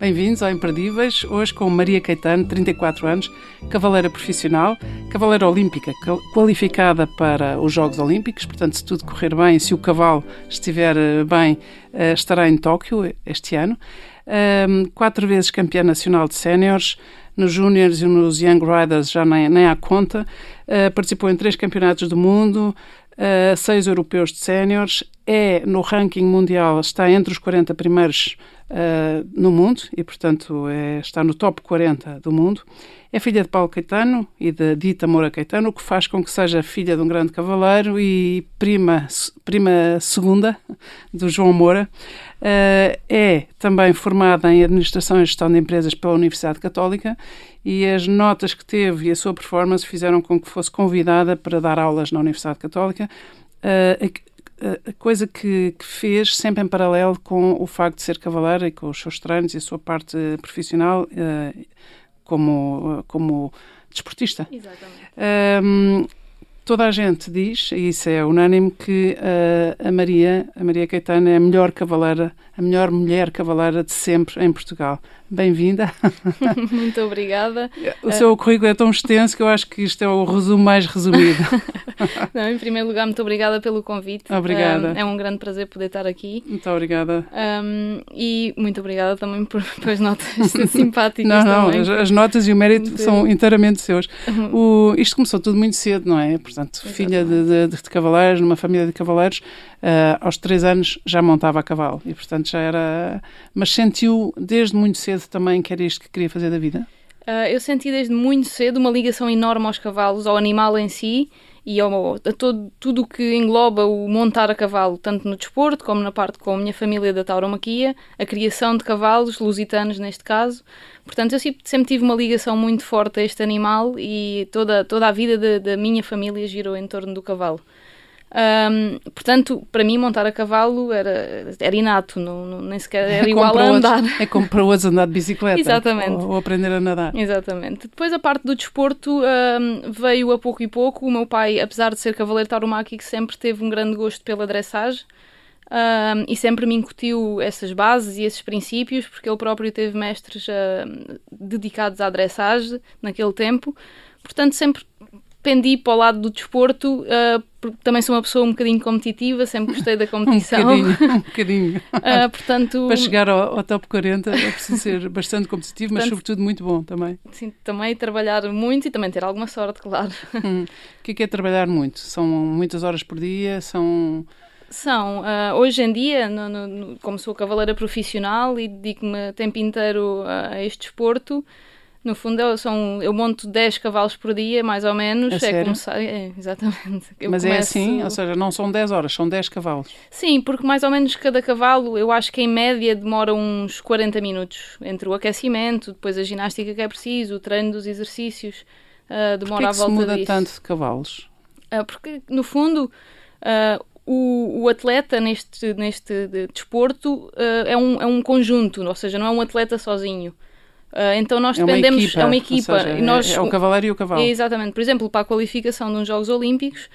Bem-vindos ao Imperdíveis, hoje com Maria Caetano, 34 anos, cavaleira profissional, cavaleira olímpica qualificada para os Jogos Olímpicos, portanto, se tudo correr bem, se o cavalo estiver eh, bem, eh, estará em Tóquio este ano. Quatro vezes campeã nacional de séniores, nos Júniors e nos Young Riders já nem, nem há conta. Eh, participou em três campeonatos do mundo, seis europeus de séniores, é no ranking mundial, está entre os 40 primeiros uh, no mundo e, portanto, é, está no top 40 do mundo. É filha de Paulo Caetano e de Dita Moura Caetano, o que faz com que seja filha de um grande cavaleiro e prima, prima segunda do João Moura. Uh, é também formada em Administração e Gestão de Empresas pela Universidade Católica e as notas que teve e a sua performance fizeram com que fosse convidada para dar aulas na Universidade Católica. Uh, coisa que, que, fez sempre em paralelo com o facto de ser cavaleiro e com os seus treinos e a sua parte profissional uh, como, como desportista. Exatamente. Um, toda a gente diz, e isso é unânime, que uh, a Maria, a Maria Caetano é a melhor cavaleira, a melhor mulher cavaleira de sempre em Portugal. Bem-vinda. Muito obrigada. O seu currículo é tão extenso que eu acho que isto é o resumo mais resumido. Não, em primeiro lugar, muito obrigada pelo convite. Obrigada. Um, é um grande prazer poder estar aqui. Muito obrigada. Um, e muito obrigada também por, por as notas simpáticas. Não, não, também. As, as, notas e o mérito são inteiramente seus. O, isto começou tudo muito cedo, não é? Portanto, Exatamente. filha de, de, de, cavaleiros, numa família de cavaleiros, uh, aos três anos já montava a cavalo. E, portanto, já era. Mas sentiu desde muito cedo também que era isto que queria fazer da vida? Uh, eu senti desde muito cedo uma ligação enorme aos cavalos, ao animal em si e ao, a todo, tudo o que engloba o montar a cavalo, tanto no desporto como na parte com a minha família da tauromaquia, a criação de cavalos, lusitanos neste caso. Portanto, eu sempre, sempre tive uma ligação muito forte a este animal e toda, toda a vida da minha família girou em torno do cavalo. Um, portanto, para mim, montar a cavalo era, era inato, não, não nem sequer era é igual a andar. É como para outros andar de bicicleta. Exatamente. Ou, ou, aprender a nadar. Exatamente. Depois, a parte do desporto um, veio a pouco e pouco. O meu pai, apesar de ser cavaleiro tauromáquico, sempre teve um grande gosto pela dressage. Um, e sempre me incutiu essas bases e esses princípios, porque ele próprio teve mestres uh, dedicados à dressage naquele tempo. Portanto, sempre pendi para o lado do desporto, uh, porque também sou uma pessoa um bocadinho competitiva, sempre gostei da competição. um bocadinho, um bocadinho. Uh, portanto... Para chegar ao, ao, top 40 é preciso ser bastante competitivo, portanto, mas sobretudo muito bom também. Sim, também trabalhar muito e também ter alguma sorte, claro. Hum. O que é, que é trabalhar muito? São muitas horas por dia? São... São. Uh, hoje em dia, no, no, como sou cavaleira profissional e dedico-me tempo inteiro a este desporto, no fundo, eu, são, eu monto 10 cavalos por dia, mais ou menos. É, é começar. É, exatamente. Eu Mas começo... é assim? Ou seja, não são 10 horas, são 10 cavalos? Sim, porque mais ou menos cada cavalo, eu acho que em média demora uns 40 minutos entre o aquecimento, depois a ginástica que é preciso, o treino dos exercícios. Uh, demora à volta se muda disso. tanto de cavalos? Uh, porque, no fundo. Uh, o, o, atleta neste, neste desporto é, um, é um conjunto, ou seja, não é um atleta sozinho. Uh, então nós é dependemos. Equipa, é uma equipa. Seja, e nós, é, é o cavaleiro e o cavalo. exatamente. Por exemplo, para a qualificação de uns Jogos Olímpicos,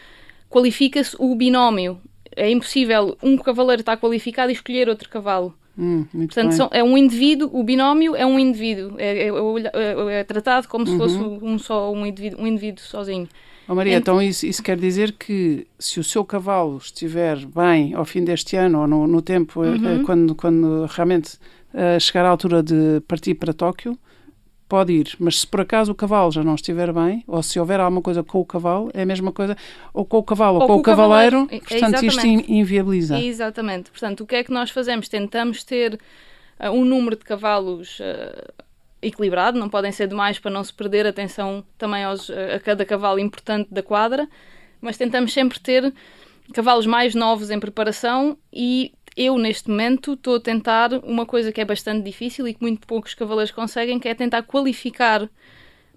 qualifica-se o binómio. É impossível um cavaleiro estar qualificado e escolher outro cavalo. Hum, Portanto, são, é um indivíduo, o binómio é um indivíduo. É, é, é, é tratado como uhum. se fosse um só um indivíduo, um indivíduo sozinho. Oh Maria, então, então isso, isso, quer dizer que se o seu cavalo estiver bem ao fim deste ano ou no, no tempo, uhum. quando, quando realmente uh, chegar à altura de partir para Tóquio, pode ir. Mas se por acaso o cavalo já não estiver bem, ou se houver alguma coisa com o cavalo, é a mesma coisa, ou com o cavalo ou, ou com, o cavaleiro, cavaleiro. portanto Exatamente. isto inviabiliza. Exatamente. Portanto, o que é que nós fazemos? Tentamos ter uh, um número de cavalos uh, equilibrado, não podem ser demais para não se perder atenção também aos, a cada cavalo importante da quadra, mas tentamos sempre ter cavalos mais novos em preparação e eu, neste momento, estou a tentar uma coisa que é bastante difícil e que muito poucos cavaleiros conseguem, que é tentar qualificar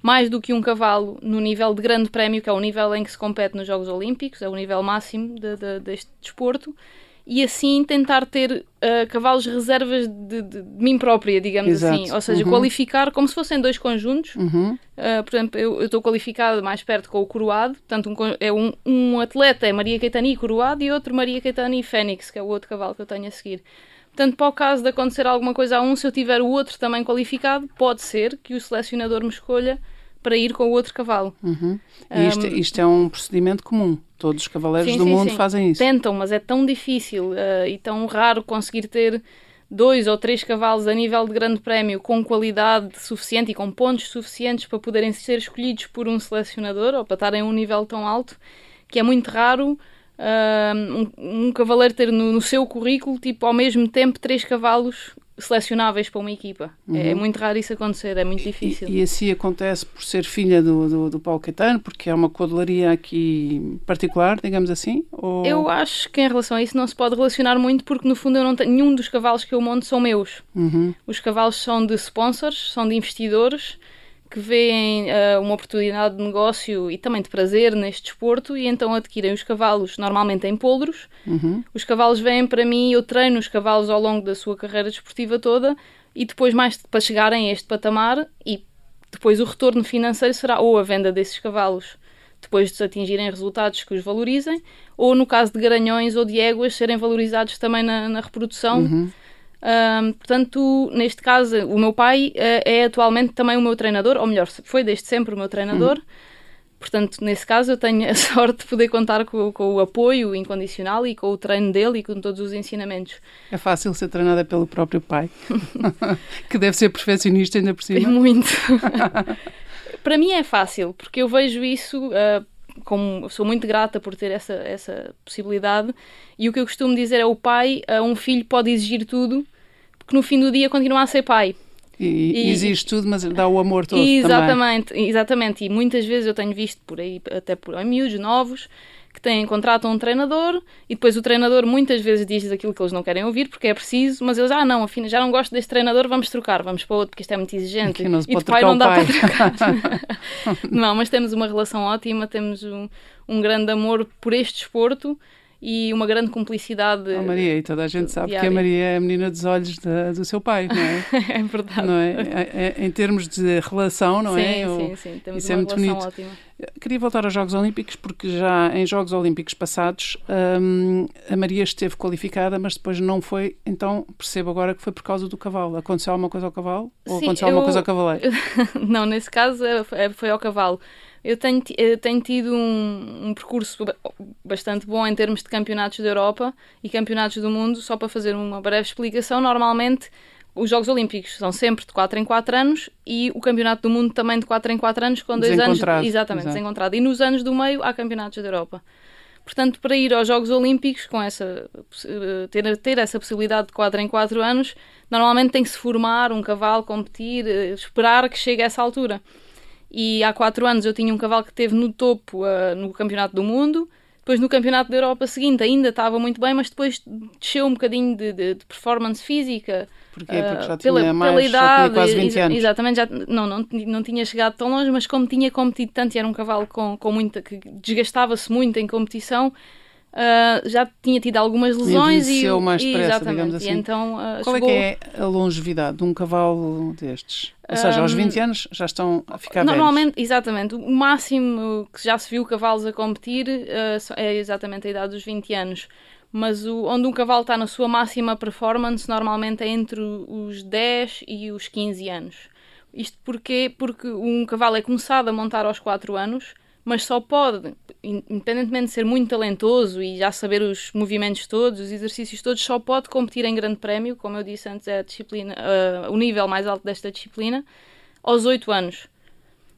mais do que um cavalo no nível de grande prémio, que é o nível em que se compete nos Jogos Olímpicos, é o nível máximo de, de, deste desporto, e assim tentar ter uh, cavalos reservas de, de, de, mim própria, digamos Exato. assim. Ou seja, uhum. qualificar como se fossem dois conjuntos. Uhum. Uh, por exemplo, eu estou qualificada mais perto com o coroado, portanto, um, é um, um atleta é Maria Caetani coroado e outro Maria Caetani Fênix, que é o outro cavalo que eu tenho a seguir. Portanto, para o caso de acontecer alguma coisa a um, se eu tiver o outro também qualificado, pode ser que o selecionador me escolha para ir com o outro cavalo. Uhum. Isto, um, isto, é um procedimento comum. Todos os cavaleiros sim, do sim, mundo sim. fazem isso. Tentam, mas é tão difícil uh, e tão raro conseguir ter dois ou três cavalos a nível de grande prémio com qualidade suficiente e com pontos suficientes para poderem ser escolhidos por um selecionador ou para estarem a um nível tão alto que é muito raro uh, um, um, cavaleiro ter no, no, seu currículo, tipo, ao mesmo tempo, três cavalos selecionáveis para uma equipa. É, uhum. É, muito raro isso acontecer, é muito difícil. E, e assim acontece por ser filha do, do, do Paulo Caetano, porque é uma codelaria aqui particular, digamos assim? Ou... Eu acho que em relação a isso não se pode relacionar muito, porque no fundo eu não tenho, nenhum dos cavalos que eu monto são meus. Uhum. Os cavalos são de sponsors, são de investidores que veem uh, uma oportunidade de negócio e também de prazer neste desporto e então adquirem os cavalos normalmente em poldros. Uhum. Os cavalos vêm para mim, eu treino os cavalos ao longo da sua carreira desportiva toda e depois mais para chegarem a este patamar e depois o retorno financeiro será ou a venda desses cavalos depois de atingirem resultados que os valorizem, ou no caso de garanhões ou de éguas serem valorizados também na, na reprodução. Uhum portanto, neste caso, o meu pai uh, é atualmente também o meu treinador, ou melhor, foi desde sempre o meu treinador. Uhum. Portanto, nesse caso, eu tenho a sorte de poder contar com, com, o apoio incondicional e com o treino dele e com todos os ensinamentos. É fácil ser treinada pelo próprio pai, que deve ser perfeccionista ainda por cima. É muito. Para mim é fácil, porque eu vejo isso. Uh, como sou muito grata por ter essa, essa possibilidade. E o que eu costumo dizer é o pai, um filho pode exigir tudo, porque no fim do dia continua a ser pai. E, e exige tudo, mas dá o amor todo exatamente, também. Exatamente, e muitas vezes eu tenho visto por aí, até por aí, miúdos novos, que têm, contratam um treinador e depois o treinador muitas vezes diz aquilo que eles não querem ouvir porque é preciso, mas eles, ah, não, afinal, já não gosto deste treinador, vamos trocar, vamos para outro porque isto é muito exigente. Não e de pai não dá pai. para trocar. não, mas temos uma relação ótima, temos um, um grande amor por este desporto e uma grande cumplicidade. Oh, Maria, e toda a gente sabe diária. que a Maria é a menina dos olhos do seu pai, não é? é verdade. Não é? é? é? Em termos de relação, não sim, é? Sim, sim, sim. Temos Isso é uma é muito relação bonito. ótima. Queria voltar aos Jogos Olímpicos, porque já em Jogos Olímpicos passados hum, a Maria esteve qualificada, mas depois não foi. Então percebo agora que foi por causa do cavalo. Aconteceu alguma coisa ao cavalo? Ou Sim, aconteceu eu... alguma coisa ao cavaleiro? não, nesse caso é, foi ao cavalo. Eu tenho, eu tenho tido um, um, percurso bastante bom em termos de campeonatos da Europa e campeonatos do mundo. Só para fazer uma breve explicação, normalmente os Jogos Olímpicos são sempre de 4 em 4 anos e o Campeonato do Mundo também de 4 em 4 anos, com dois anos. Exatamente, Exato. desencontrado. E nos anos do meio há campeonatos da Europa. Portanto, para ir aos Jogos Olímpicos, com essa, ter, ter essa possibilidade de 4 em 4 anos, normalmente tem que se formar um cavalo, competir, eh, esperar que chegue a essa altura. E há 4 anos eu tinha um cavalo que esteve no topo uh, no Campeonato do Mundo, depois no Campeonato da Europa seguinte ainda estava muito bem, mas depois desceu um bocadinho de, de, de performance física, Porquê? Porque já tinha pela, mais, pela idade, quase 20 anos. Exatamente, já, não, não, não tinha chegado tão longe, mas como tinha competido tanto e era um cavalo com, com muita, que desgastava-se muito em competição, Uh, já tinha tido algumas lesões e, e mais depressa, exatamente. assim. E então, uh, Qual chegou... é que é a longevidade de um cavalo destes? Ou seja, aos 20 anos já estão a ficar Normalmente, velhos. exatamente. O máximo que já se viu cavalos a competir uh, é exatamente a idade dos 20 anos mas o, onde um cavalo está na sua máxima performance normalmente é entre os 10 e os 15 anos. Isto porquê? Porque um cavalo é começado a montar aos 4 anos, mas só pode, independentemente de ser muito talentoso e já saber os movimentos todos, os exercícios todos, só pode competir em grande prémio, como eu disse antes, é a disciplina, uh, o nível mais alto desta disciplina, aos 8 anos.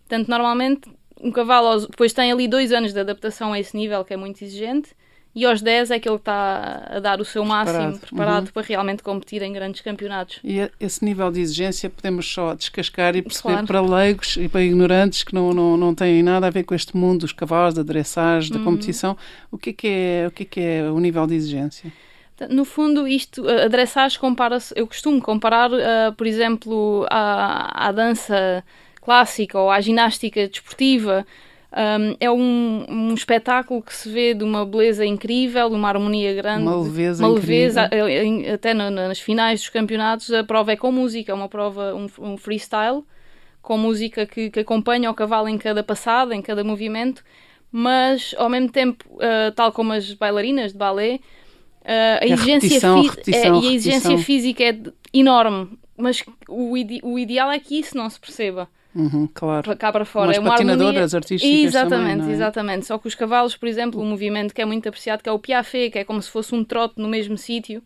Portanto, normalmente, um cavalo depois tem ali dois anos de adaptação a esse nível, que é muito exigente, e aos 10 é que ele está a dar o seu preparado. máximo, preparado uhum. para realmente competir em grandes campeonatos. E esse nível de exigência podemos só descascar e perceber claro. para leigos e para ignorantes que não, não, não têm nada a ver com este mundo dos cavalos, da dressagem, da uhum. competição. O que é que é, o que é que é o nível de exigência? No fundo, isto, a dressage compara-se, eu costumo comparar, uh, por exemplo, à, à dança clássica ou à ginástica desportiva, um, é um, um, espetáculo que se vê de uma beleza incrível, de uma harmonia grande, uma leveza, uma leveza até no, nas finais dos campeonatos a prova é com música, é uma prova, um, um freestyle com música que, que, acompanha o cavalo em cada passada, em cada movimento, mas ao mesmo tempo, uh, tal como as bailarinas de ballet, a, exigência repetição, repetição, é, e a exigência física é enorme, mas o, ide o ideal é que isso não se perceba. Uhum, claro. Cá para fora. Umas é uma patinadoras harmonia... artísticas Exatamente, também, é? exatamente. Só que os cavalos, por exemplo, um movimento que é muito apreciado, que é o piafé, que é como se fosse um trote no mesmo sítio.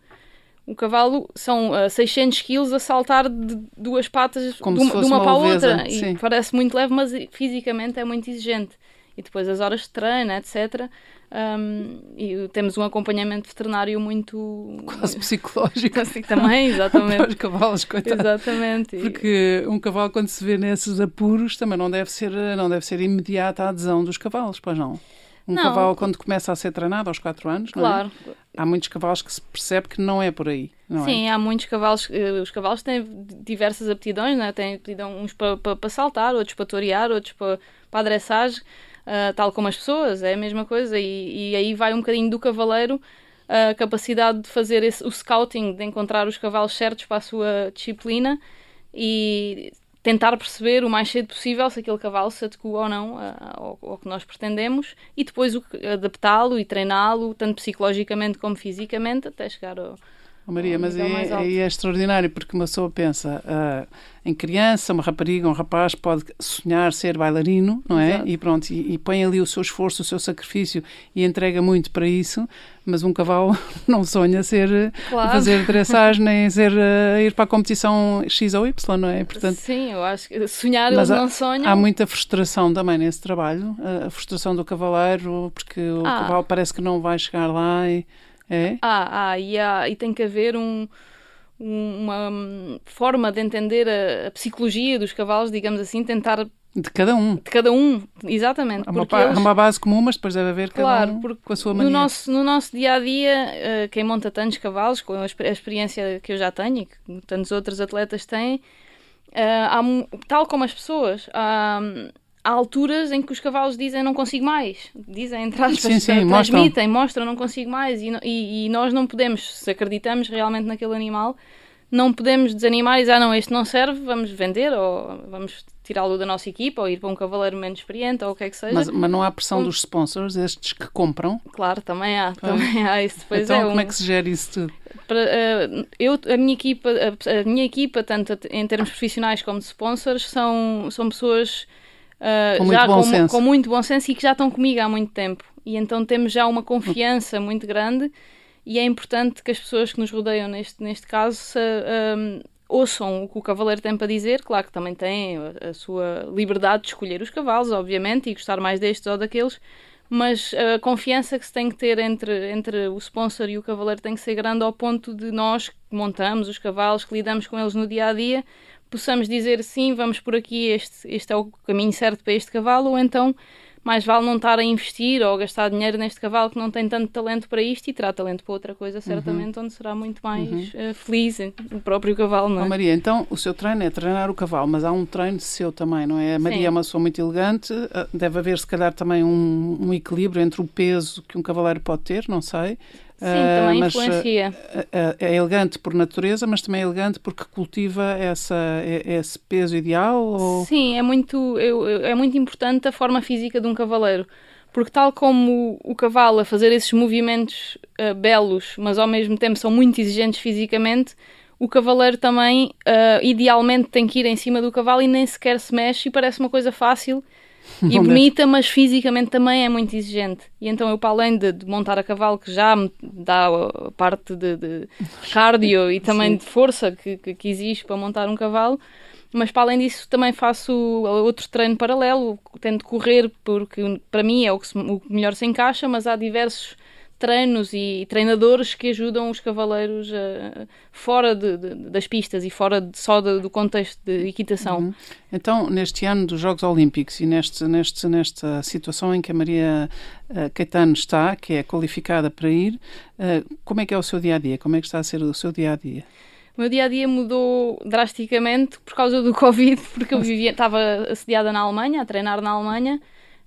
O cavalo são uh, 600 kg a saltar de duas patas de uma, de uma, para a outra. Sim. E parece muito leve, mas fisicamente é muito exigente. E depois as horas de treino, etc. Um, e temos um acompanhamento veterinário muito. Quase psicológico. Assim, também, exatamente. Para os cavalos, coitados. Exatamente. Porque um cavalo, quando se vê nesses apuros, também não deve ser, não deve ser imediata a adesão dos cavalos, pois não? Um não. cavalo, quando começa a ser treinado aos 4 anos, claro. É? há muitos cavalos que se percebe que não é por aí. É? Sim, é? há muitos cavalos. Eh, os cavalos têm diversas aptidões, né? têm aptidão uns para, para, para saltar, outros para torear, outros para, para a dressagem uh, tal como as pessoas, é a mesma coisa. E, e, aí vai um bocadinho do cavaleiro a capacidade de fazer esse, o scouting, de encontrar os cavalos certos para a sua disciplina e tentar perceber o mais cedo possível se aquele cavalo se adequa ou não ao, ao que nós pretendemos e depois adaptá-lo e treiná-lo, tanto psicologicamente como fisicamente, até chegar ao, Maria, mas é, é, é, extraordinário porque uma pessoa pensa uh, em criança, uma rapariga, um rapaz pode sonhar ser bailarino, não é? Exato. E pronto, e, e, põe ali o seu esforço, o seu sacrifício e entrega muito para isso, mas um cavalo não sonha ser claro. fazer dressagem nem ser uh, ir para a competição X ou Y, não é? Portanto, Sim, eu acho que sonhar eles não sonham. Há muita frustração também nesse trabalho, a frustração do cavaleiro, porque o ah. cavalo parece que não vai chegar lá e é? Ah, ah e, há, e tem que haver um, uma forma de entender a, a, psicologia dos cavalos, digamos assim, tentar. De cada um. De cada um, exatamente. Há uma, eles... uma base comum, mas depois deve haver cada um com a sua maneira. No nosso, no nosso dia a dia, quem monta tantos cavalos, com a, experiência que eu já tenho e que tantos outros atletas têm, uh, há, tal como as pessoas, há há alturas em que os cavalos dizem não consigo mais. Dizem, entre aspas, sim, sim, transmitem, mostram. mostram não consigo mais. E, e, e, nós não podemos, se acreditamos realmente naquele animal, não podemos desanimar e dizer, ah, não, este não serve, vamos vender ou vamos tirá-lo da nossa equipa ou ir para um cavaleiro menos experiente ou o que é que seja. Mas, mas não há pressão um... dos sponsors, estes que compram? Claro, também há. Também há isso depois então, é como um... é que se gera isso tudo? Para, uh, eu, a minha equipa, a, a, minha equipa, tanto em termos profissionais como de sponsors, são, são pessoas uh, com, já muito com, com, muito bom senso e que já estão comigo há muito tempo. E então temos já uma confiança muito grande e é importante que as pessoas que nos rodeiam neste, neste caso se, um, ouçam o que o cavaleiro tem para dizer. Claro que também têm a, a sua liberdade de escolher os cavalos, obviamente, e gostar mais destes ou daqueles, mas a confiança que se tem que ter entre, entre o sponsor e o cavaleiro tem que ser grande ao ponto de nós que montamos os cavalos, que lidamos com eles no dia a dia, possamos dizer sim, vamos por aqui, este, este é o caminho certo para este cavalo, ou então mais vale não estar a investir ou a gastar dinheiro neste cavalo que não tem tanto talento para isto e terá talento para outra coisa, uhum. certamente, uhum. onde será muito mais uhum. uh, feliz o próprio cavalo, não é? Oh, Maria, então o seu treino é treinar o cavalo, mas há um treino seu também, não é? A Maria Sim. é uma pessoa muito elegante, eh, deve haver se calhar também um, um equilíbrio entre o peso que um cavaleiro pode ter, não sei, Sim, também uh, influencia. Uh, é elegante por natureza, mas também é elegante porque cultiva essa, esse peso ideal? Ou... Sim, é muito, é muito importante a forma física de um cavaleiro. Porque, tal como o, cavalo a fazer esses movimentos uh, belos, mas ao mesmo tempo são muito exigentes fisicamente, o cavaleiro também, idealmente, tem que ir em cima do cavalo e nem sequer se mexe e parece uma coisa fácil e bonita, mas fisicamente também é muito exigente. E então eu, para além de, de montar a cavalo, que já me dá a parte de, de cardio e também Sim. de força que, que, que existe para montar um cavalo, mas para além disso também faço outro treino paralelo, tento correr porque para mim é o que, se, o que melhor se encaixa, mas há diversos treinos e treinadores que ajudam os cavaleiros uh, fora de, de, das pistas e fora de, só do contexto de equitação. Uhum. Então, neste ano dos Jogos Olímpicos e neste, neste, nesta situação em que a Maria uh, Caetano está, que é qualificada para ir, uh, como é que é o seu dia a dia? Como é que está a ser o seu dia a dia? O meu dia a dia mudou drasticamente por causa do Covid, porque eu vivia, estava assediada na Alemanha, a treinar na Alemanha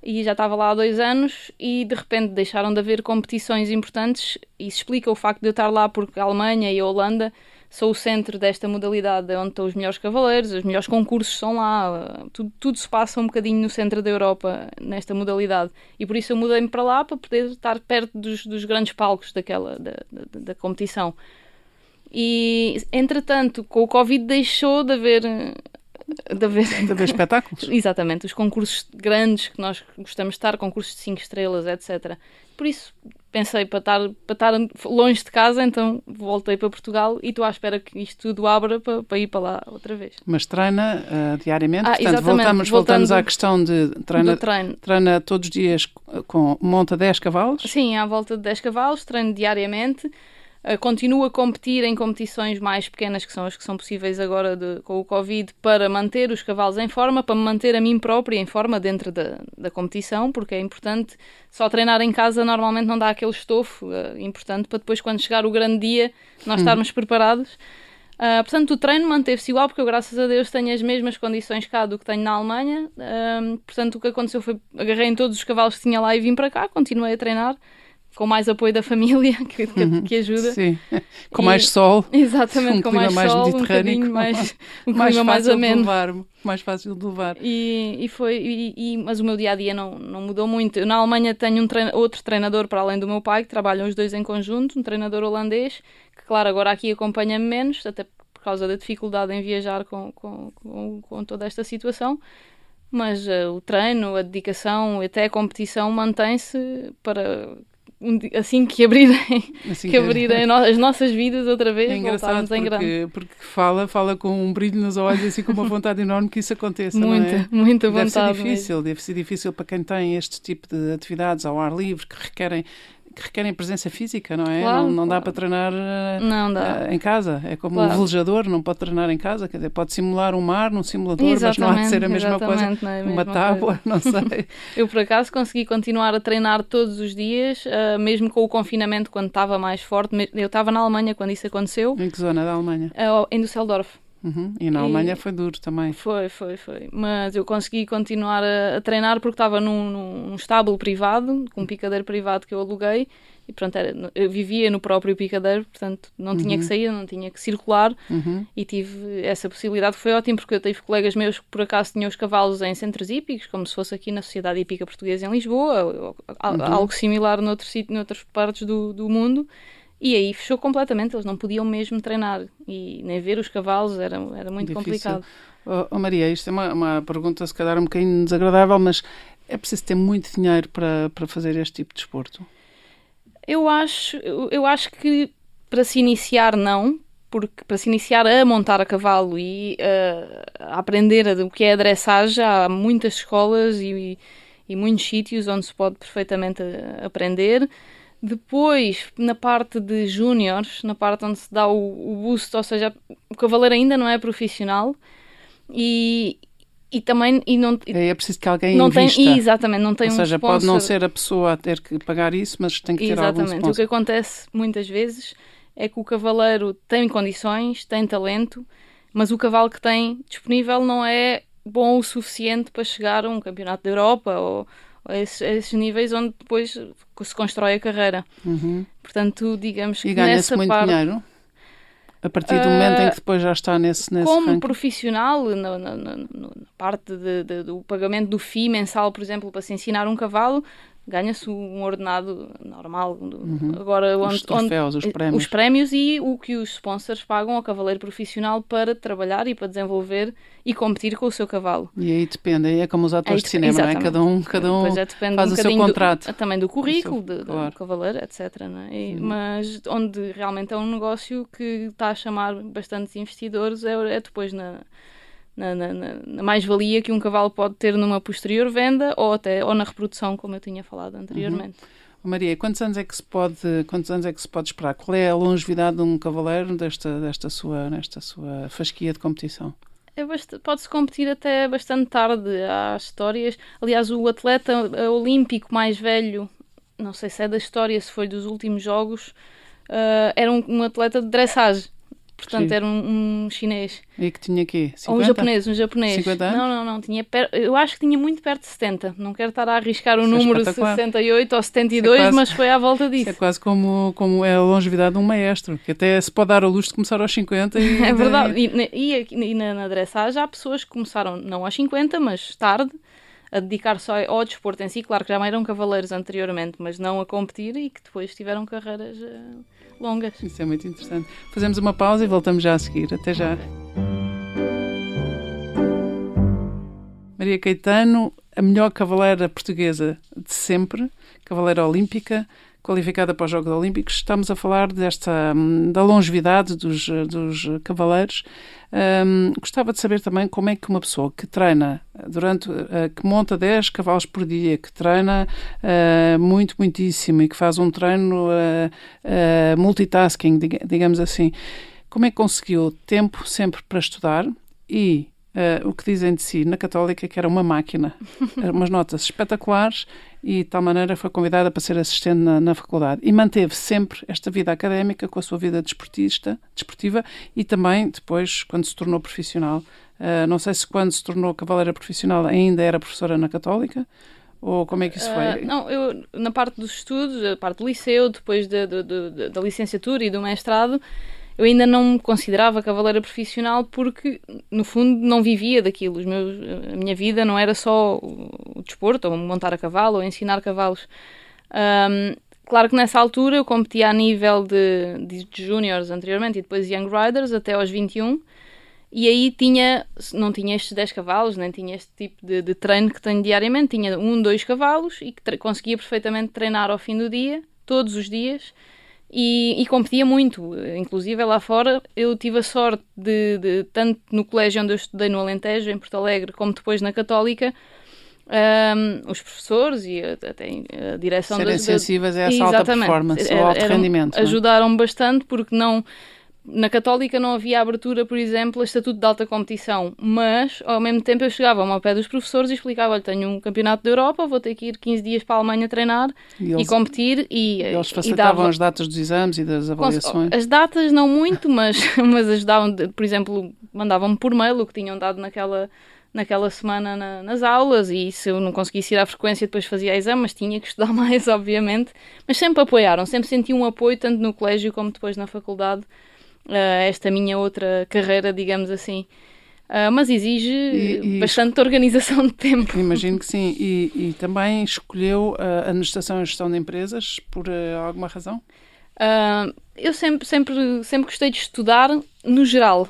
e já estava lá há dois anos e de repente deixaram de haver competições importantes se explica o facto de eu estar lá porque a Alemanha e a Holanda sou o centro desta modalidade, onde estão os melhores cavaleiros, os melhores concursos são lá, tudo, tudo se passa um bocadinho no centro da Europa nesta modalidade. E por isso eu mudei-me para lá para poder estar perto dos, dos grandes palcos daquela, da, da, da competição. E, entretanto, com o Covid deixou de haver de haver... de haver espetáculos. Exatamente, os concursos grandes que nós gostamos de estar, concursos de 5 estrelas, etc. Por isso pensei para estar, para estar longe de casa, então voltei para Portugal e estou à espera que isto tudo abra para, para ir para lá outra vez. Mas treina uh, diariamente? Ah, Portanto, voltamos, voltamos à questão de treina, treina todos os dias com monta 10 cavalos? Sim, à volta de 10 cavalos, treino diariamente. Uh, continuo a competir em competições mais pequenas, que são as que são possíveis agora de, com o Covid, para manter os cavalos em forma, para me manter a mim própria em forma dentro da, da competição, porque é importante. Só treinar em casa normalmente não dá aquele estofo uh, importante para depois, quando chegar o grande dia, nós hum. estarmos preparados. Uh, portanto, o treino manteve-se igual, porque eu, graças a Deus, tenho as mesmas condições cá do que tenho na Alemanha. Uh, portanto, o que aconteceu foi agarrei em todos os cavalos que tinha lá e vim para cá, continuei a treinar com mais apoio da família que, que, uhum, que ajuda. Sim, com e, mais sol. Exatamente, um com mais, mais sol, um bocadinho mais, um mais, mais ameno. Levar, mais fácil de levar. E, e foi, e, e, mas o meu dia a dia não, não mudou muito. Eu, na Alemanha tenho um outro treinador para além do meu pai, que trabalham os dois em conjunto, um treinador holandês, que claro, agora aqui acompanha-me menos, até por causa da dificuldade em viajar com, com, com, com toda esta situação mas uh, o treino, a dedicação, até a competição mantém-se para assim que abrirem, assim que abrirem as nossas vidas outra vez, é voltarmos em grande. Porque fala, fala com um brilho nos olhos, assim com uma vontade enorme que isso aconteça, muita, é? Muita vontade. Deve ser difícil, mesmo. deve ser difícil para quem tem este tipo de atividades ao ar livre que requerem que requerem presença física, não é? Claro, não, não claro. dá para treinar não dá. Uh, em casa. É como claro. um velejador, não pode treinar em casa. Quer dizer, pode simular um mar num simulador, mas não há de ser a mesma coisa. É uma tábua, não sei. Eu, por acaso, consegui continuar a treinar todos os dias, uh, mesmo com o confinamento, quando estava mais forte. Eu estava na Alemanha quando isso aconteceu. Em que zona da Alemanha? Uh, em Düsseldorf. Uhum. E na Alemanha e... foi duro também. Foi, foi, foi. Mas eu consegui continuar a, a treinar porque estava num, num, estábulo privado, com um picadeiro privado que eu aluguei. E pronto, era, eu vivia no próprio picadeiro, portanto não uhum. tinha que uhum. sair, não tinha que circular. Uhum. E tive essa possibilidade. Foi ótimo porque eu tive colegas meus que por acaso tinham os cavalos em centros hípicos, como se fosse aqui na Sociedade Hípica Portuguesa em Lisboa, ou, ou, uhum. algo similar noutro sítio, noutras partes do, do mundo. E aí fechou completamente, eles não podiam mesmo treinar e nem ver os cavalos, era, era muito Difícil. complicado. Oh, oh, Maria, isto é uma, uma pergunta se calhar um bocadinho desagradável, mas é preciso ter muito dinheiro para, para fazer este tipo de desporto? Eu acho, eu, eu acho que para se iniciar não, porque para se iniciar a montar a cavalo e uh, a aprender o que é a dressagem, há muitas escolas e, e muitos sítios onde se pode perfeitamente eh, aprender. Depois, na parte de júniores, na parte onde se dá o, o boost, ou seja, o cavaleiro ainda não é profissional e, e também e não é preciso que alguém não invista. tem exatamente não tem ou um seja sponsor. pode não ser a pessoa a ter que pagar isso mas tem que ter exatamente algum sponsor. o que acontece muitas vezes é que o cavaleiro tem condições tem talento mas o cavalo que tem disponível não é bom o suficiente para chegar a um campeonato da Europa ou esses, esses níveis onde depois se constrói a carreira. Uhum. Portanto, digamos que e ganha-se muito parte, dinheiro? A partir do momento em que depois já está nesse, nesse Como ranking. profissional, na, na, na, na parte de, de, do pagamento do FII mensal, por exemplo, para se ensinar um cavalo, ganha-se um ordenado normal. Uhum. Agora, onde, os troféus, onde, os prémios. Os prémios e o que os sponsors pagam ao cavaleiro profissional para trabalhar e para desenvolver e competir com o seu cavalo. E aí depende, é como os atores de cinema, não é? Cada um, cada um é, faz um o seu contrato. Do, também do currículo seu, de, claro. do cavaleiro, etc. É? E, mas onde realmente é um negócio que está a chamar bastantes investidores é, é depois na na, na, na mais-valia que um cavalo pode ter numa posterior venda ou até ou na reprodução, como eu tinha falado anteriormente. Uhum. Maria, quantos anos é que se pode quantos anos é que se pode esperar? Qual é a longevidade de um cavaleiro desta desta sua nesta sua fasquia de competição? É pode-se competir até bastante tarde. Há histórias. Aliás, o atleta eh, olímpico mais velho, não sei se é da história, se foi dos últimos jogos, uh, era um, um atleta de dressage portanto era um, um, chinês. E que tinha aqui? 50? Ou um japonês, um japonês. 50 anos? Não, não, não. Tinha per... Eu acho que tinha muito perto de 70. Não quero estar a arriscar o Isso é número é 68 ou 72, é quase, mas foi à volta disso. é quase como, como é a longevidade de um maestro, que até se pode dar a luz de começar aos 50 e. é verdade. E, e, e na, na dressage há pessoas que começaram não aos 50, mas tarde a dedicar só ao desporto em si. Claro que já eram cavaleiros anteriormente, mas não a competir e que depois tiveram carreiras uh, longas. Isso é muito interessante. Fazemos uma pausa e voltamos já a seguir. Até já. Maria Caetano, a melhor cavaleira portuguesa de sempre, cavaleira olímpica, qualificada para os Jogos Olímpicos. Estamos a falar desta hum, da longevidade dos, dos cavaleiros. Um, gostava de saber também como é que uma pessoa que treina durante uh, que monta 10 cavalos por dia, que treina uh, muito, muitíssimo e que faz um treino uh, multitasking, digamos assim, como é que conseguiu tempo sempre para estudar e Uh, o que dizem de si na Católica que era uma máquina, umas notas espetaculares e de tal maneira foi convidada para ser assistente na, na, faculdade e manteve sempre esta vida académica com a sua vida desportista, desportiva e também depois quando se tornou profissional. Uh, não sei se quando se tornou cavaleira profissional ainda era professora na Católica ou como é que isso foi? Uh, não, eu na parte dos estudos, a parte do liceu, depois de, de, de, da licenciatura e do mestrado, eu ainda não me considerava cavaleira profissional porque, no fundo, não vivia daquilo. Meus, a minha vida não era só o desporto, ou montar a cavalo, ou ensinar cavalos. Um, claro que nessa altura eu competia a nível de, de, de anteriormente e depois Young Riders até aos 21 e aí tinha, não tinha estes 10 cavalos, nem tinha este tipo de, de treino que tenho diariamente, tinha um, dois cavalos e que conseguia perfeitamente treinar ao fim do dia, todos os dias, e, e, competia muito. Inclusive lá fora eu tive a sorte de, de, tanto no colégio onde eu estudei no Alentejo, em Porto Alegre, como depois na Católica, um, os professores e até a direção Serem das, sensíveis a essa alta performance, ao alto rendimento. É? Ajudaram bastante porque não na Católica não havia abertura, por exemplo, a estatuto de alta competição, mas ao mesmo tempo eu chegava ao pé dos professores e explicava: olha, tenho um campeonato da Europa, vou ter que ir 15 dias para a Alemanha treinar e, eles, e competir. E, eles facilitavam dava... as datas dos exames e das avaliações? As datas não muito, mas, mas ajudavam, por exemplo, mandavam-me por mail o que tinham dado naquela naquela semana na, nas aulas e se eu não conseguisse ir à frequência depois fazia exame, mas tinha que estudar mais, obviamente. Mas sempre apoiaram, sempre senti um apoio tanto no colégio como depois na faculdade uh, esta minha outra carreira, digamos assim. Uh, mas exige e, e bastante organização de tempo. Imagino que sim. E, e também escolheu a administração e gestão de empresas por uh, alguma razão? Uh, eu sempre, sempre, sempre gostei de estudar no geral,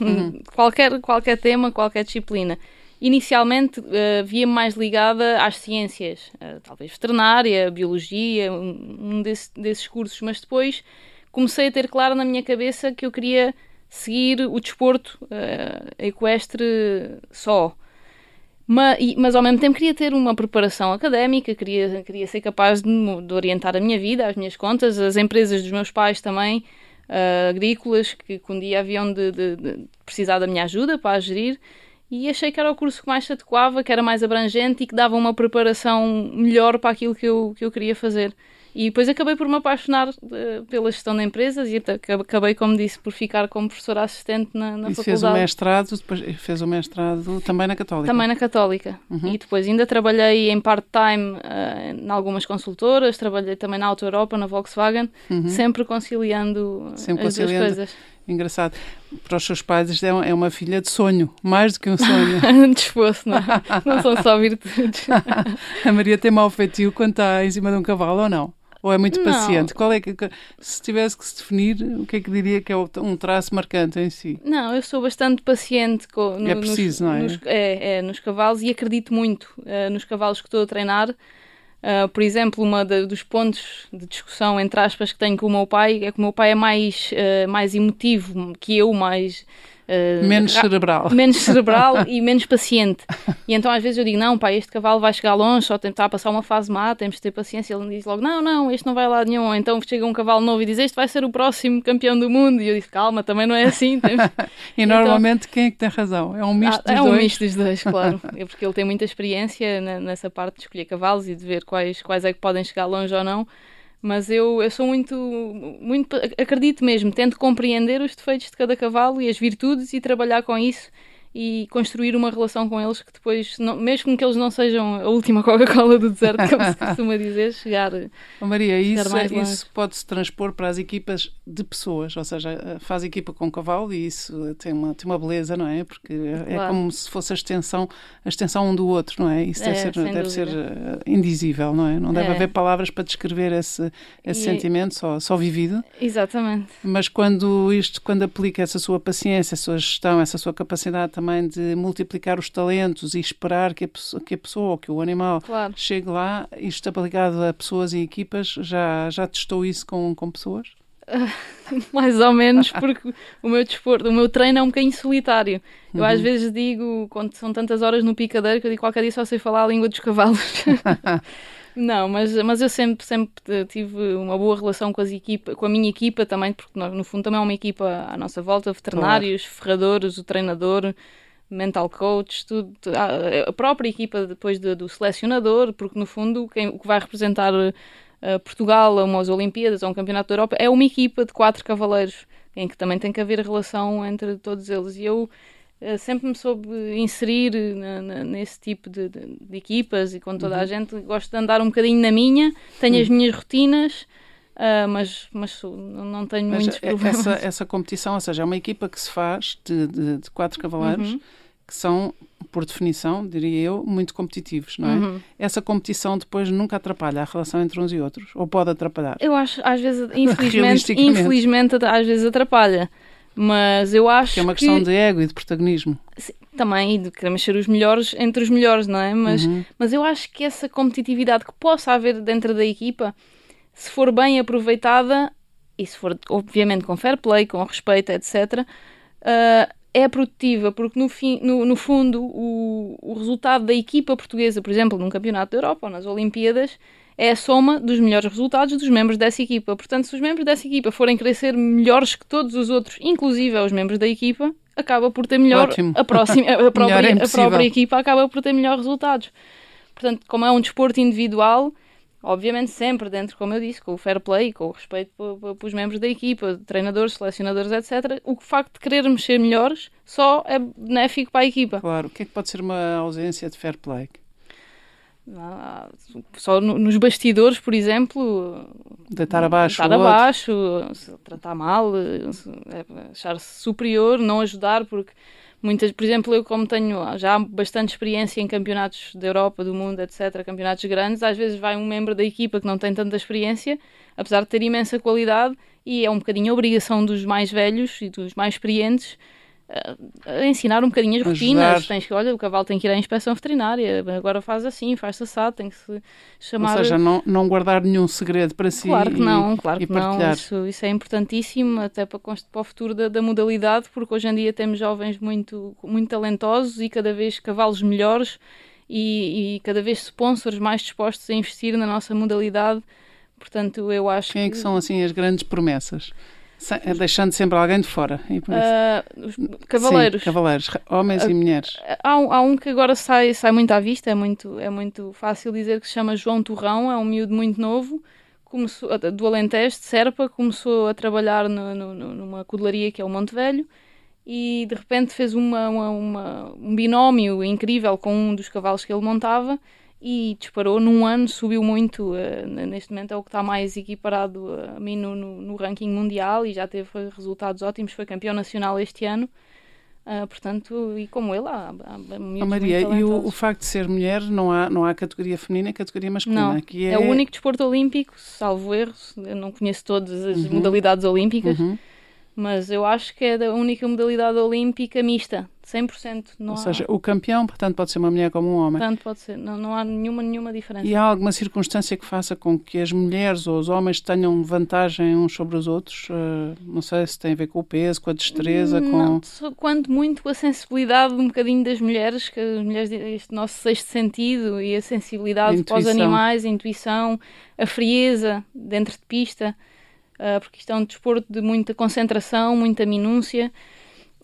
uhum. qualquer, qualquer tema, qualquer disciplina. Inicialmente via-me mais ligada às ciências, talvez veterinária, biologia, um, um desse, desses cursos, mas depois comecei a ter claro na minha cabeça que eu queria seguir o desporto uh, equestre só. Mas, mas, ao mesmo tempo queria ter uma preparação académica, queria, queria ser capaz de, de orientar a minha vida, as minhas contas, as empresas dos meus pais também, uh, agrícolas, que, um dia haviam de, de, de, precisar da minha ajuda para a gerir. E achei que era o curso que mais se adequava, que era mais abrangente e que dava uma preparação melhor para aquilo que eu, que eu queria fazer. E depois acabei por me apaixonar uh, pela gestão de empresas e acabei, como disse, por ficar como professora assistente na, na e faculdade. fez o mestrado, depois fez o mestrado também na Católica? Também na Católica. Uhum. E depois ainda trabalhei em part-time uh, em algumas consultoras, trabalhei também na Auto Europa, na Volkswagen, uhum. sempre conciliando sempre as conciliando. duas coisas. Engraçado. Para os seus pais, isto é, é uma filha de sonho, mais do que um sonho. esforço, não. não são só virtudes. a Maria tem mau feitio quando está em cima de um cavalo ou não? Ou é muito não. paciente? Qual é que, se tivesse que se definir, o que é que diria que é um traço marcante em si? Não, eu sou bastante paciente. Com, no, é preciso, nos, não é? Nos, é? é? nos cavalos e acredito muito uh, nos cavalos que estou a treinar. Uh, por exemplo, um dos pontos de discussão, entre aspas, que tenho com o meu pai é que o meu pai é mais, uh, mais emotivo que eu, mais Uh, menos cerebral. Menos cerebral e menos paciente. E então às vezes eu digo, não, pá, este cavalo vai chegar longe, só tentar passar uma fase má, temos de ter paciência. Ele diz logo, não, não, este não vai lá nenhum. Então chega um cavalo novo e diz, este vai ser o próximo campeão do mundo. E eu disse, calma, também não é assim. Temos... e então, normalmente quem é que tem razão? É um misto ah, dos é dois? É um misto dos dois, claro. é porque ele tem muita experiência nessa parte de escolher cavalos e de ver quais, quais é que podem chegar longe ou não. Mas eu, eu sou muito, muito. Acredito mesmo, tento compreender os defeitos de cada cavalo e as virtudes e trabalhar com isso e construir uma relação com eles que depois, não, mesmo que eles não sejam a última Coca-Cola do deserto, como se costuma dizer, chegar. Oh, Maria, chegar isso, é, isso pode-se transpor para as equipas de pessoas, ou seja, eh, faz equipa com cavalo e isso tem uma, tem uma beleza, não é? Porque é claro. como se fosse a extensão, a extensão um do outro, não é? Isso deve é, ser, deve ser eh, indizível, não é? Não deve é. haver palavras para descrever esse, esse e... sentimento só, só vivido. Exatamente. Mas quando isto, quando aplica essa sua paciência, essa sua gestão, essa sua capacidade também de multiplicar os talentos e esperar que a pessoa, que a pessoa ou que o animal claro. chegue lá, isto aplicado a pessoas e equipas, já, já testou isso com, com pessoas? Mais ou menos, porque o meu desporto, o meu treino é um bocadinho solitário. Eu uhum. às vezes digo, quando são tantas horas no picadeiro, que eu digo qualquer dia só sei falar a língua dos cavalos. Não, mas, mas eu sempre, sempre tive uma boa relação com, as equipa, com a minha equipa também, porque nós, no fundo também é uma equipa à nossa volta, veterinários, claro. ferradores, o treinador, mental coach, tudo, a própria equipa depois de, do selecionador, porque no fundo quem, o que vai representar uh, Portugal a umas Olimpíadas ou um Campeonato da Europa é uma equipa de quatro cavaleiros, em que também tem que haver relação entre todos eles. E eu sempre me soube inserir na, na, nesse tipo de, de, de, equipas e com toda uhum. a gente. Gosto de andar um bocadinho na minha, tenho uhum. as minhas rotinas. Uh, mas, mas não tenho mas muitos problemas. Essa, essa competição, ou seja, é uma equipa que se faz de, de, de quatro cavaleiros uhum que são, por definição, diria eu, muito competitivos, não é? Uhum. Essa competição depois nunca atrapalha a relação entre uns e outros, ou pode atrapalhar? Eu acho, às vezes, infelizmente, infelizmente às vezes atrapalha. Mas eu acho que... é uma questão que... de ego e de protagonismo. Sim, também, e de queremos ser os melhores entre os melhores, não é? Mas, uhum. mas eu acho que essa competitividade que possa haver dentro da equipa, se for bem aproveitada, e se for, obviamente, com fair play, com respeito, etc., uh, é produtiva, porque no, fim, no, no fundo o, o resultado da equipa portuguesa, por exemplo, num campeonato da Europa ou nas Olimpíadas, é a soma dos melhores resultados dos membros dessa equipa. Portanto, se os membros dessa equipa forem querer ser melhores que todos os outros, inclusive os membros da equipa, acaba por ter melhor Ótimo. a próxima a própria, a própria equipa acaba por ter melhores resultados. Portanto, como é um desporto individual, Obviamente sempre dentro, como eu disse, com o fair play, com o respeito pelos membros da equipa, treinadores, selecionadores, etc. O facto de querermos ser melhores só é benéfico para a equipa. Claro. O que é que pode ser uma ausência de fair play? Só nos bastidores, por exemplo, deitar abaixo, deitar abaixo tratar mal, é, achar-se superior, não ajudar, porque muitas, por exemplo, eu como tenho já bastante experiência em campeonatos da Europa, do mundo, etc., campeonatos grandes, às vezes vai um membro da equipa que não tem tanta experiência, apesar de ter imensa qualidade, e é um bocadinho a obrigação dos mais velhos e dos mais experientes a ensinar um bocadinho as rotinas. Ajudar. Tens que, olha, o cavalo tem que ir à inspeção veterinária, agora faz assim, faz assado, tem que se chamar. Ou seja, não, não guardar nenhum segredo para si. Claro que não, claro que não. Isso, isso é importantíssimo até para, para o futuro da, da, modalidade, porque hoje em dia temos jovens muito, muito talentosos e cada vez cavalos melhores e, e cada vez sponsors mais dispostos a investir na nossa modalidade. Portanto, eu acho Quem é que são assim as grandes promessas? É deixando sempre alguém de fora. Uh, os cavaleiros. Sim, cavaleiros, homens uh, e mulheres. Há um, há um, que agora sai, sai muito à vista, é muito, é muito fácil dizer que se chama João Torrão, é um miúdo muito novo, começou, do Alentejo, de Serpa, começou a trabalhar no, no, numa cudelaria que é o Monte Velho e de repente fez uma, uma, uma, um binómio incrível com um dos cavalos que ele montava e disparou num ano, subiu muito. Uh, neste momento é o que está mais equiparado a mim no, no, no, ranking mundial e já teve resultados ótimos. Foi campeão nacional este ano. Uh, portanto, e como ele, há, há oh, Maria, e o, o, facto de ser mulher, não há, não há categoria feminina categoria masculina. Não, que é... é... o único desporto olímpico, salvo erro. Eu não conheço todas as uhum. modalidades olímpicas. Uhum mas eu acho que é a única modalidade olímpica mista, 100%. Não Ou há... seja, o campeão, portanto, pode ser uma mulher como um homem. Portanto, pode ser, não, não há nenhuma, nenhuma diferença. E há alguma circunstância que faça com que as mulheres ou os homens tenham vantagem uns sobre os outros? Uh, não sei se tem a ver com o peso, com a destreza, não, com... quanto muito a sensibilidade um bocadinho das mulheres, que as mulheres, este nosso sexto sentido e a sensibilidade a para os animais, a intuição, a frieza dentro de pista uh, porque isto é um desporto de muita concentração, muita minúcia.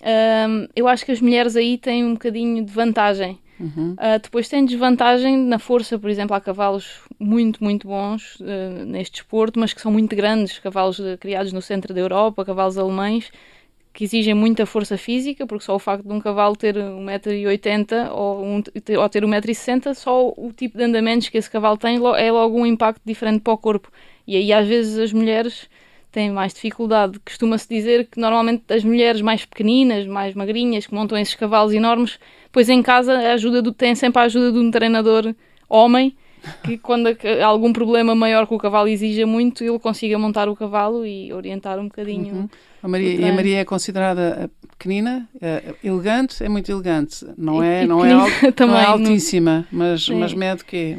Uh, eu acho que as mulheres aí têm um bocadinho de vantagem. Uhum. Uh, depois tem desvantagem na força, por exemplo, há cavalos muito, muito bons uh, neste desporto, mas que são muito grandes, cavalos criados no centro da Europa, cavalos alemães, que exigem muita força física, porque só o facto de um cavalo ter 1,80m ou, um, ou ter 1,60m, só o tipo de andamentos que esse cavalo tem é logo um impacto diferente para o corpo. E aí às vezes as mulheres têm mais dificuldade. Costuma-se dizer que normalmente as mulheres mais pequeninas, mais magrinhas, que montam esses cavalos enormes, pois em casa a ajuda do, têm sempre a ajuda de um treinador homem, que quando há algum problema maior que o cavalo exija muito, ele consiga montar o cavalo e orientar um bocadinho. Uhum. A Maria, e a Maria é considerada eh, pequenina, é, elegante, é muito elegante. Não é, não é, alto, não é altíssima, mas, mas mede quê?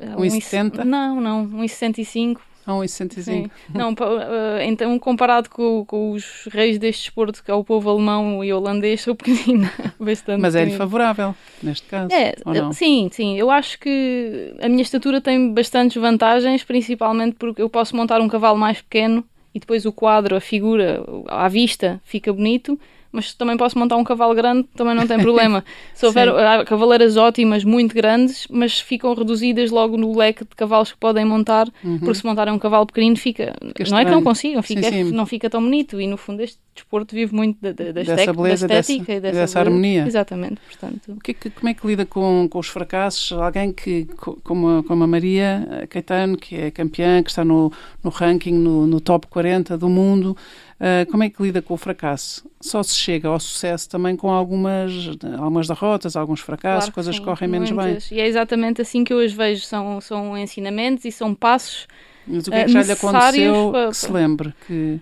1,70? Um não, não, 1,65 a 1,65. Não, eh, então comparado com, com, os reis deste desporto, que é o povo alemão e holandês, sou pequenina, bastante. Mas é-lhe favorável, neste caso, é, Sim, sim. Eu acho que a minha estatura tem bastantes vantagens, principalmente porque eu posso montar um cavalo mais pequeno e depois o quadro, a figura, à vista, fica bonito mas também posso montar um cavalo grande, também não tem problema. Se houver há cavaleiras ótimas, muito grandes, mas ficam reduzidas logo no leque de cavalos que podem montar, uhum. porque se montarem um cavalo pequenino fica. Fica não é que não consigam, fica, sim, sim. não fica tão bonito. E no fundo este desporto vive muito da, da, dessa beleza, da estética dessa, e dessa, dessa harmonia. Exatamente, portanto. Que, é que, como é que lida com, com os fracassos? Alguém que, como a, como a Maria Caetano, que é campeã, que está no, no ranking, no, no top 40 do mundo, Uh, como é que lida com o fracasso? Só se chega ao sucesso também com algumas, algumas derrotas, alguns fracassos, claro coisas que correm menos muitas. bem. E é exatamente assim que eu os vejo. São, são ensinamentos e são passos. Mas o que é que já lhe aconteceu para, que se lembre? Que,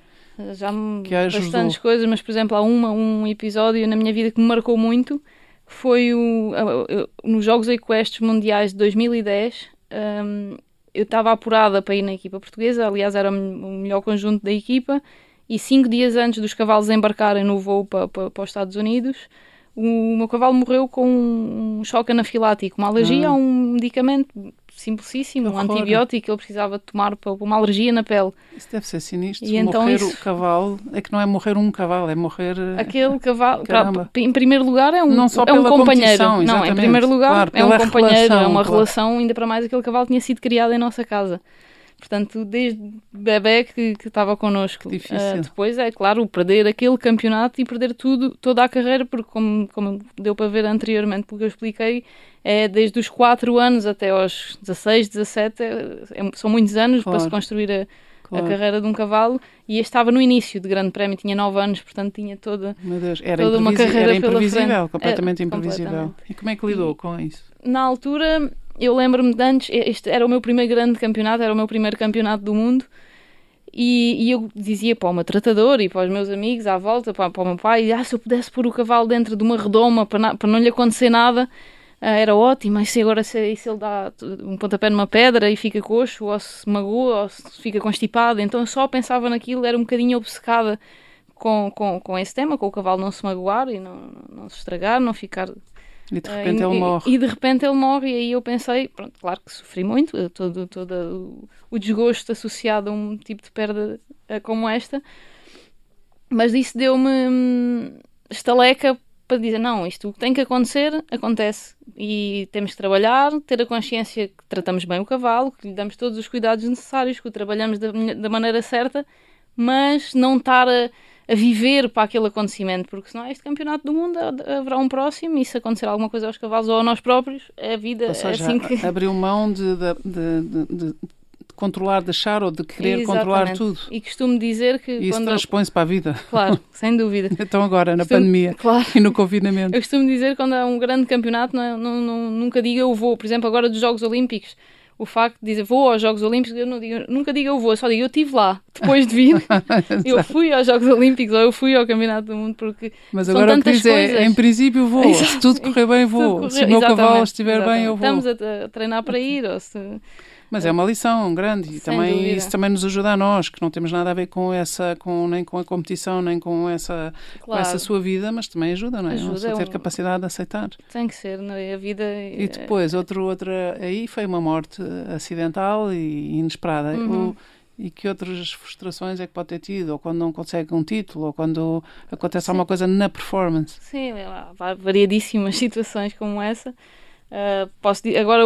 já me que bastantes coisas, mas por exemplo, há uma, um episódio na minha vida que me marcou muito. Foi o, nos Jogos Equestres Mundiais de 2010. Um, eu estava apurada para ir na equipa portuguesa, aliás, era o melhor conjunto da equipa e cinco dias antes dos cavalos embarcarem no voo para, para, para os Estados Unidos, o meu cavalo morreu com um choque anafilático, uma alergia ah. a um medicamento simplicíssimo, um antibiótico que ele precisava tomar para uma alergia na pele. Isso deve ser sinistro. E então morrer então isso... o cavalo, é que não é morrer um cavalo, é morrer. Eh, Aquele cavalo, pra, em primeiro lugar, é um, não só é um companheiro. Não, em primeiro lugar, claro, é um companheiro, relação, é uma claro. relação, ainda para mais aquele cavalo tinha sido criado em nossa casa. Portanto, desde bebê que, que estava connosco. Difícil. Uh, depois, é claro, perder aquele campeonato e perder tudo, toda a carreira, porque como, como deu para ver anteriormente, porque eu expliquei, é desde os 4 anos até aos 16, 17, é, é, são muitos anos claro. para se construir a, claro. a carreira de um cavalo e eu estava no início de grande prémio, tinha 9 anos, portanto tinha toda, toda uma carreira era imprevisível, pela frente. completamente imprevisível. Completamente. E como é que lidou e, com isso? Na altura eu lembro-me de antes, este era o meu primeiro grande campeonato, era o meu primeiro campeonato do mundo. E, e, eu dizia para o meu tratador e para os meus amigos à volta, para, para o meu pai, ah, se eu pudesse pôr o cavalo dentro de uma redoma para, na, para não lhe acontecer nada, uh, era ótimo. E se agora se, se ele dá um pontapé numa pedra e fica coxo, ou se magoa, ou se fica constipado. Então eu só pensava naquilo, era um bocadinho obcecada com, com, com esse tema, com o cavalo não se magoar e não, não se estragar, não ficar e de repente uh, ele morre. E, e, de repente ele morre, e aí eu pensei, pronto, claro que sofri muito, eh, todo, todo o desgosto associado a um tipo de perda uh, como esta, mas isso deu-me hum, estaleca para dizer: não, isto tem que acontecer, acontece. E temos que trabalhar, ter a consciência que tratamos bem o cavalo, que lhe damos todos os cuidados necessários, que o trabalhamos da, da maneira certa, mas não estar a a viver para aquele acontecimento, porque senão este campeonato do mundo haverá um próximo e se acontecer alguma coisa aos cavalos ou a nós próprios, a vida ou seja, é assim que. Abriu mão de, de, de, de controlar, deixar ou de querer Exatamente. controlar tudo. E costumo dizer que. E isso transpõe-se para a vida. Claro, sem dúvida. então, agora, na costumo... pandemia claro. e no confinamento. Eu costumo dizer que quando há um grande campeonato, não, é, não, não, nunca diga eu vou. Por exemplo, agora dos Jogos Olímpicos o facto de dizer vou aos Jogos Olímpicos, eu digo, nunca digo eu vou, só digo eu estive lá, depois de vir, eu fui aos Jogos Olímpicos ou eu fui ao Campeonato do Mundo, porque Mas são agora tantas o que diz coisas. é, em princípio vou, Exato. se tudo correr bem vou, correr, se o meu cavalo estiver bem eu vou. Estamos a, a treinar para ir, ou se mas é uma lição grande e também isso também nos ajuda a nós, que não temos nada a ver com essa, com, nem com a competição, nem com essa, claro. com essa sua vida, mas também ajuda, não é? Ajuda, a ter é um... capacidade de aceitar. Tem que ser, não é? A vida. E depois, outro, outra, aí foi uma morte acidental e inesperada. Uhum. O, E que outras frustrações é que pode ter tido? Ou quando não consegue um título? Ou quando acontece Sim. alguma coisa na performance? Sim, há variadíssimas situações como essa. Uh, posso, agora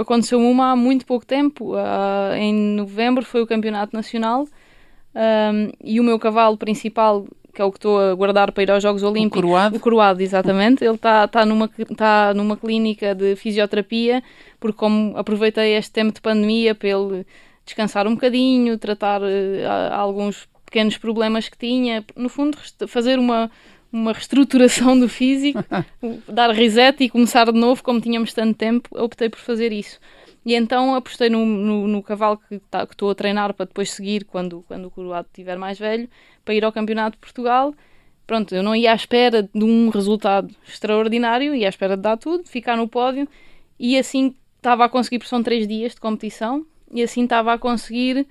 aconteceu uma há muito pouco tempo. Uh, em novembro foi o Campeonato Nacional um, e o meu cavalo principal que é o que estou a guardar para ir aos Jogos Olímpicos. O coroado? O coroado, exatamente. Ele está tá numa, tá numa clínica de fisioterapia, porque como aproveitei este tempo de pandemia para ele descansar um bocadinho, tratar uh, alguns pequenos problemas que tinha, no fundo fazer uma, uma reestruturação do físico, dar reset e começar de novo, como tínhamos tanto tempo, optei por fazer isso. E então apostei no, no, no cavalo que tá, estou a treinar para depois seguir quando, quando o coroado estiver mais velho, para ir ao Campeonato de Portugal. Pronto, eu não ia à espera de um resultado extraordinário, ia à espera de dar tudo, ficar no pódio e assim estava a conseguir, porque são três dias de competição, e assim estava a conseguir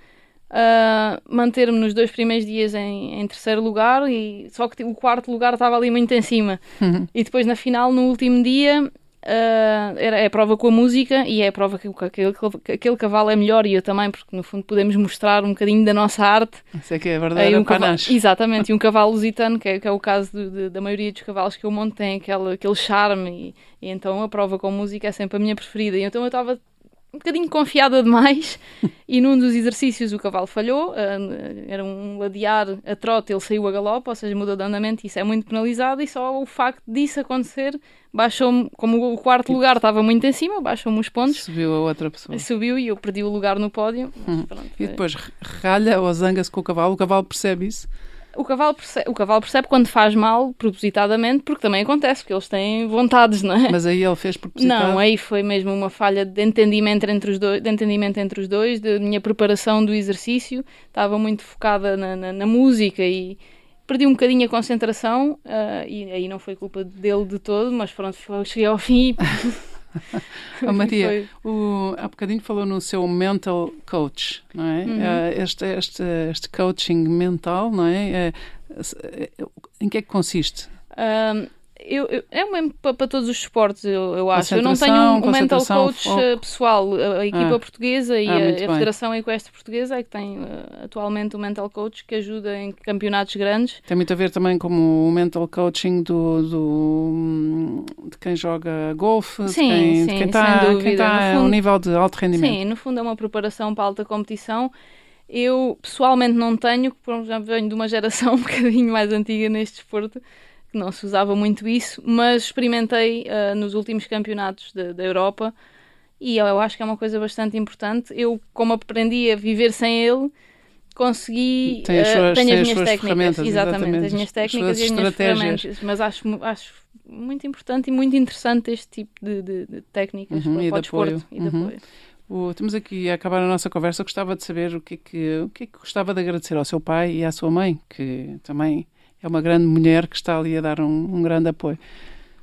uh, manter-me nos dois primeiros dias em, em, terceiro lugar, e só que o quarto lugar estava ali muito em cima. Uhum. E depois na final, no último dia, Uh, era, é a prova com a música e é a prova que, que, aquele, que aquele cavalo é melhor e eu também, porque no fundo podemos mostrar um bocadinho da nossa arte. Isso é que é verdade, um cavalo, Exatamente, e um cavalo lusitano, que é, que é o caso de, de, da maioria dos cavalos que eu monto, tem aquele, aquele charme e, e, então a prova com música é sempre a minha preferida. E então eu estava um bocadinho confiada demais e num dos exercícios o cavalo falhou, uh, era um ladear a trote, ele saiu a galope, ou seja, mudou de andamento, isso é muito penalizado e só o facto disso acontecer baixou-me, como o quarto lugar estava muito em cima, baixou-me os pontos. Subiu a outra pessoa. Subiu e eu perdi o lugar no pódio. Hum. Pronto, e depois ralha ou zanga-se com o cavalo, o cavalo percebe isso? O cavalo, percebe, o cavalo percebe quando faz mal, propositadamente, porque também acontece, porque eles têm vontades, não é? Mas aí ele fez propositado? Não, aí foi mesmo uma falha de entendimento entre os dois, de entendimento entre os dois, de minha preparação do exercício, estava muito focada na, na, na música e perdi um bocadinho a concentração, uh, e aí não foi culpa dele de todo, mas pronto, cheguei ao fim e... oh, Maria, o, há bocadinho falou no seu mental coach, não é? Uhum. Uh, este, este, este coaching mental, não é? Uh, em que é que consiste? Um, eu, eu, é mesmo para, para, todos os esportes, eu, eu acho. Eu não tenho um, um mental coach foco. Eh, pessoal. A, equipa ah. portuguesa e ah, a, a Federação Equestre Portuguesa é que tem uh, atualmente o um mental coach que ajuda em campeonatos grandes. Tem muito a ver também com o mental coaching do, do de quem joga golfe, de quem, está, quem está fundo, a um nível de alto rendimento. Sim, no fundo é uma preparação para alta competição. Eu pessoalmente não tenho, porque já venho de uma geração um bocadinho mais antiga neste desporto não se usava muito isso, mas experimentei uh, nos últimos campeonatos da Europa e eu, eu, acho que é uma coisa bastante importante. Eu, como aprendi a viver sem ele, consegui. Tem as suas, uh, tenho as, as minhas técnicas, exatamente, exatamente, as minhas técnicas e as minhas ferramentas, mas acho, acho muito importante e muito interessante este tipo de, de, de técnicas uhum, para, para o desporto e de uhum. apoio. O, estamos aqui a acabar a nossa conversa. Gostava de saber o que, é que, o que é que gostava de agradecer ao seu pai e à sua mãe, que também é uma grande mulher que está ali a dar um, um grande apoio.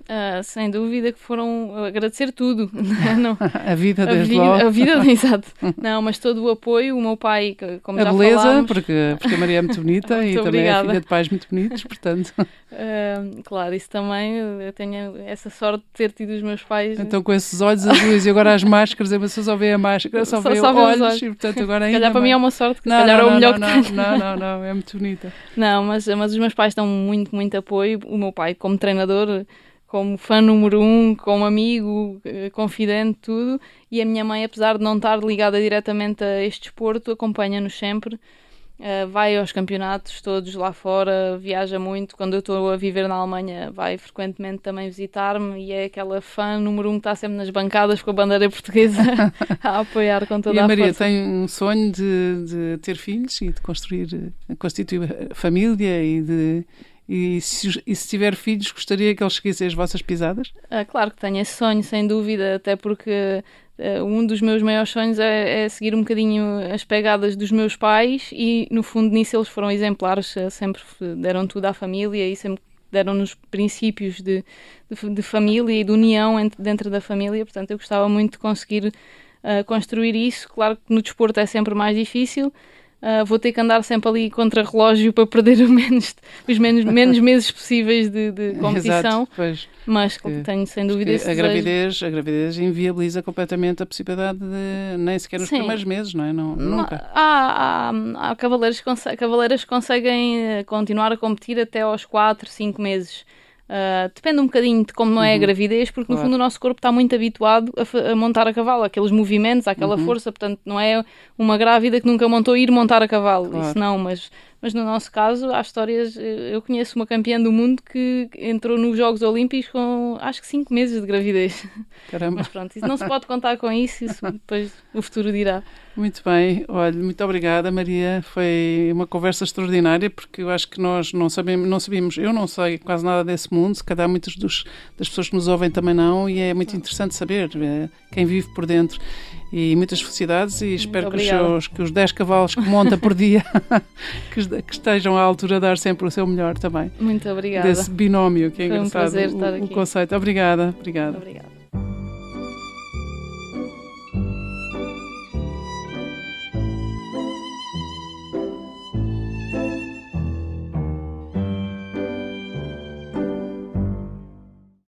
Uh, sem dúvida que foram agradecer tudo. Não, a vida desde a, logo. A vida, exato. Não, mas todo o apoio, o meu pai, como a já beleza, falámos... porque, porque a Maria é muito bonita muito e obrigada. também é filha de pais muito bonitos, portanto... Uh, claro, isso também, eu tenho essa sorte de ter tido os meus pais... Então com esses olhos azuis e agora as máscaras, eu só vê a máscara, só, só vê só olhos, olhos, e portanto agora ainda... Se calhar para mim é uma sorte, que não, se calhar não, é o melhor não, que tenho. Não, não, não, é muito bonita. Não, mas, mas os meus pais dão muito, muito apoio. O meu pai, como treinador como fã número um, como amigo, eh, confidente, tudo. E a minha mãe, apesar de não estar ligada diretamente a este desporto, acompanha-nos sempre. Uh, vai aos campeonatos todos lá fora, viaja muito. Quando eu estou a viver na Alemanha, vai frequentemente também visitar-me e é aquela fã número um que está sempre nas bancadas com a bandeira portuguesa a apoiar com toda e a, a Maria força. tem um sonho de, de ter filhos e de construir, eh, constituir família e de e se, e se tiver filhos, gostaria que eles seguissem as vossas pisadas? Ah, claro que tenho esse sonho, sem dúvida, até porque uh, um dos meus maiores sonhos é, é, seguir um bocadinho as pegadas dos meus pais e, no fundo, nisso eles foram exemplares, uh, sempre deram tudo à família e sempre deram-nos princípios de, de, de, família e de união entre, dentro da família, portanto, eu gostava muito de conseguir uh, construir isso. Claro que no desporto é sempre mais difícil, Uh, vou ter que andar sempre ali contra relógio para perder menos, os menos, menos meses possíveis de, de competição. Exato, mas que, tenho sem dúvida esse a gravidez, a gravidez inviabiliza completamente a possibilidade de nem sequer nos Sim. primeiros meses, não é? Não, nunca. Há, há, há cavaleiros, que conseguem eh, continuar a competir até aos 4, 5 meses. Uh, depende um bocadinho de como uhum. é a uhum. gravidez, porque no claro. fundo o nosso corpo está muito habituado a, a, montar a cavalo, aqueles movimentos, aquela uhum. força, portanto não é uma grávida que nunca montou ir montar a cavalo, claro. isso não, mas mas no nosso caso há histórias. Eh, eu conheço uma campeã do mundo que entrou nos Jogos Olímpicos com acho que 5 meses de gravidez. Caramba. Mas pronto, não se pode contar com isso, isso depois o futuro dirá. Muito bem, olha, muito obrigada, Maria. Foi uma conversa extraordinária porque eu acho que nós não sabemos, não sabíamos, eu não sei quase nada desse mundo, se calhar muitas dos, das pessoas que nos ouvem também não, e é muito interessante saber é, quem vive por dentro e muitas felicidades e espero que os, seus, que os 10 cavalos que monta por dia que, que, estejam à altura de dar sempre o seu melhor também. Muito obrigada. Desse binómio que é Foi engraçado um prazer estar o, aqui. o conceito. Obrigada. Obrigada. Obrigada.